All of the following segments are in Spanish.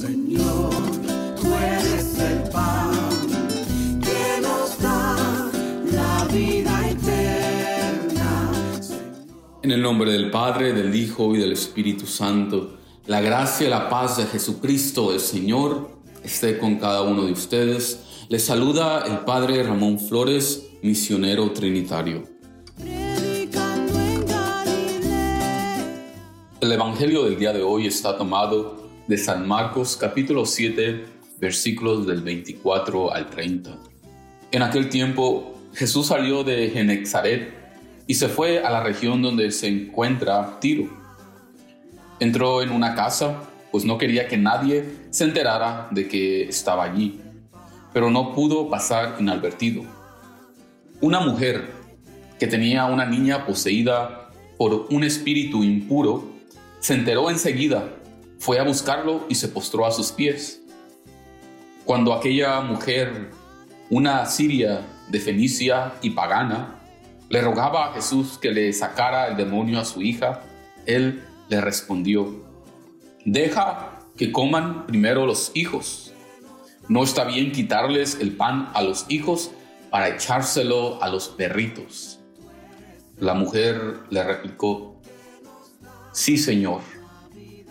En el nombre del Padre, del Hijo y del Espíritu Santo, la gracia y la paz de Jesucristo el Señor esté con cada uno de ustedes. Les saluda el Padre Ramón Flores, misionero trinitario. El Evangelio del día de hoy está tomado de San Marcos capítulo 7 versículos del 24 al 30. En aquel tiempo Jesús salió de Genexaret y se fue a la región donde se encuentra Tiro. Entró en una casa, pues no quería que nadie se enterara de que estaba allí, pero no pudo pasar inadvertido. Una mujer que tenía una niña poseída por un espíritu impuro se enteró enseguida, fue a buscarlo y se postró a sus pies. Cuando aquella mujer, una siria de Fenicia y pagana, le rogaba a Jesús que le sacara el demonio a su hija, él le respondió, deja que coman primero los hijos. No está bien quitarles el pan a los hijos para echárselo a los perritos. La mujer le replicó, sí señor,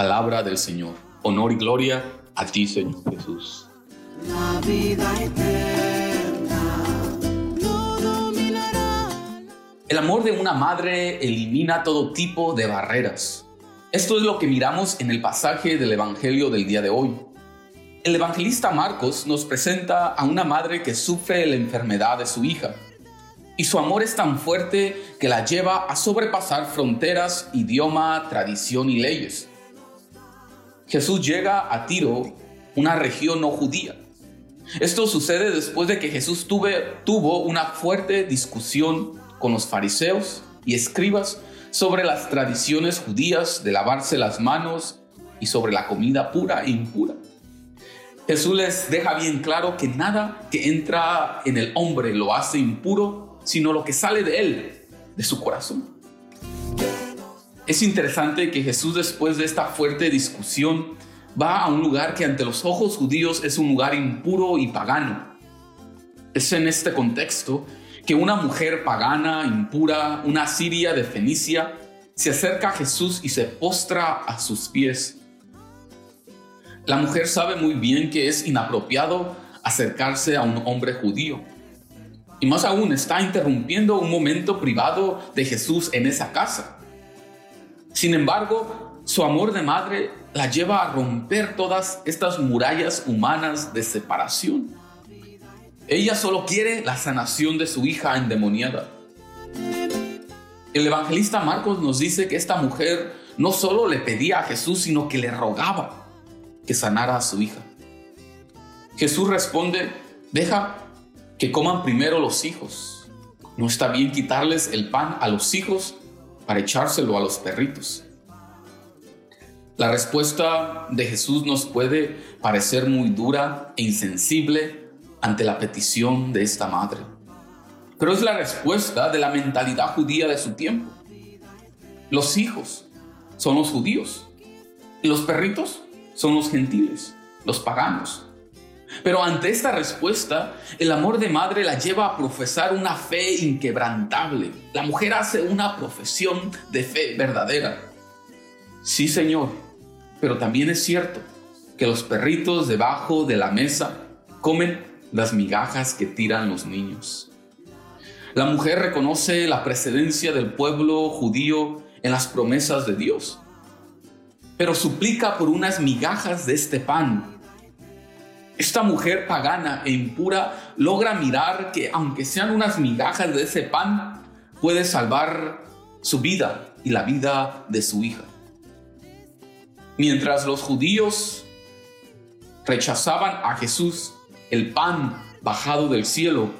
Palabra del Señor. Honor y gloria a ti, Señor Jesús. La vida eterna no dominará. El amor de una madre elimina todo tipo de barreras. Esto es lo que miramos en el pasaje del Evangelio del día de hoy. El evangelista Marcos nos presenta a una madre que sufre la enfermedad de su hija. Y su amor es tan fuerte que la lleva a sobrepasar fronteras, idioma, tradición y leyes. Jesús llega a Tiro, una región no judía. Esto sucede después de que Jesús tuvo una fuerte discusión con los fariseos y escribas sobre las tradiciones judías de lavarse las manos y sobre la comida pura e impura. Jesús les deja bien claro que nada que entra en el hombre lo hace impuro, sino lo que sale de él, de su corazón. Es interesante que Jesús después de esta fuerte discusión va a un lugar que ante los ojos judíos es un lugar impuro y pagano. Es en este contexto que una mujer pagana, impura, una siria de Fenicia, se acerca a Jesús y se postra a sus pies. La mujer sabe muy bien que es inapropiado acercarse a un hombre judío. Y más aún está interrumpiendo un momento privado de Jesús en esa casa. Sin embargo, su amor de madre la lleva a romper todas estas murallas humanas de separación. Ella solo quiere la sanación de su hija endemoniada. El evangelista Marcos nos dice que esta mujer no solo le pedía a Jesús, sino que le rogaba que sanara a su hija. Jesús responde, deja que coman primero los hijos. No está bien quitarles el pan a los hijos para echárselo a los perritos. La respuesta de Jesús nos puede parecer muy dura e insensible ante la petición de esta madre. Pero es la respuesta de la mentalidad judía de su tiempo. Los hijos son los judíos y los perritos son los gentiles, los paganos. Pero ante esta respuesta, el amor de madre la lleva a profesar una fe inquebrantable. La mujer hace una profesión de fe verdadera. Sí, Señor, pero también es cierto que los perritos debajo de la mesa comen las migajas que tiran los niños. La mujer reconoce la precedencia del pueblo judío en las promesas de Dios, pero suplica por unas migajas de este pan. Esta mujer pagana e impura logra mirar que aunque sean unas migajas de ese pan, puede salvar su vida y la vida de su hija. Mientras los judíos rechazaban a Jesús, el pan bajado del cielo,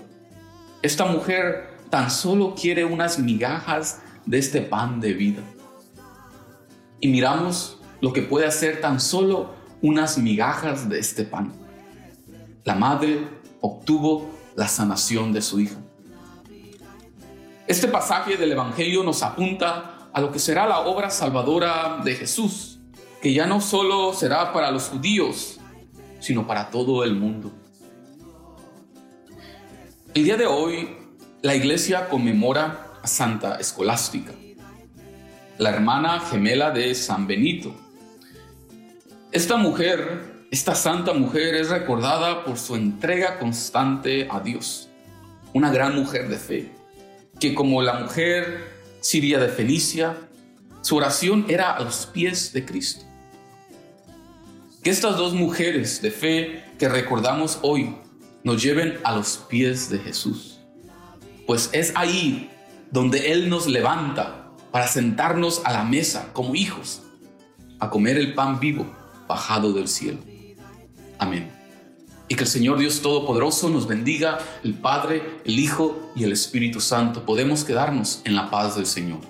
esta mujer tan solo quiere unas migajas de este pan de vida. Y miramos lo que puede hacer tan solo unas migajas de este pan. La madre obtuvo la sanación de su hijo. Este pasaje del Evangelio nos apunta a lo que será la obra salvadora de Jesús, que ya no solo será para los judíos, sino para todo el mundo. El día de hoy, la iglesia conmemora a Santa Escolástica, la hermana gemela de San Benito. Esta mujer, esta santa mujer es recordada por su entrega constante a Dios, una gran mujer de fe que como la mujer siria de Felicia, su oración era a los pies de Cristo. Que estas dos mujeres de fe que recordamos hoy nos lleven a los pies de Jesús, pues es ahí donde Él nos levanta para sentarnos a la mesa como hijos, a comer el pan vivo bajado del cielo. Amén. Y que el Señor Dios Todopoderoso nos bendiga, el Padre, el Hijo y el Espíritu Santo. Podemos quedarnos en la paz del Señor.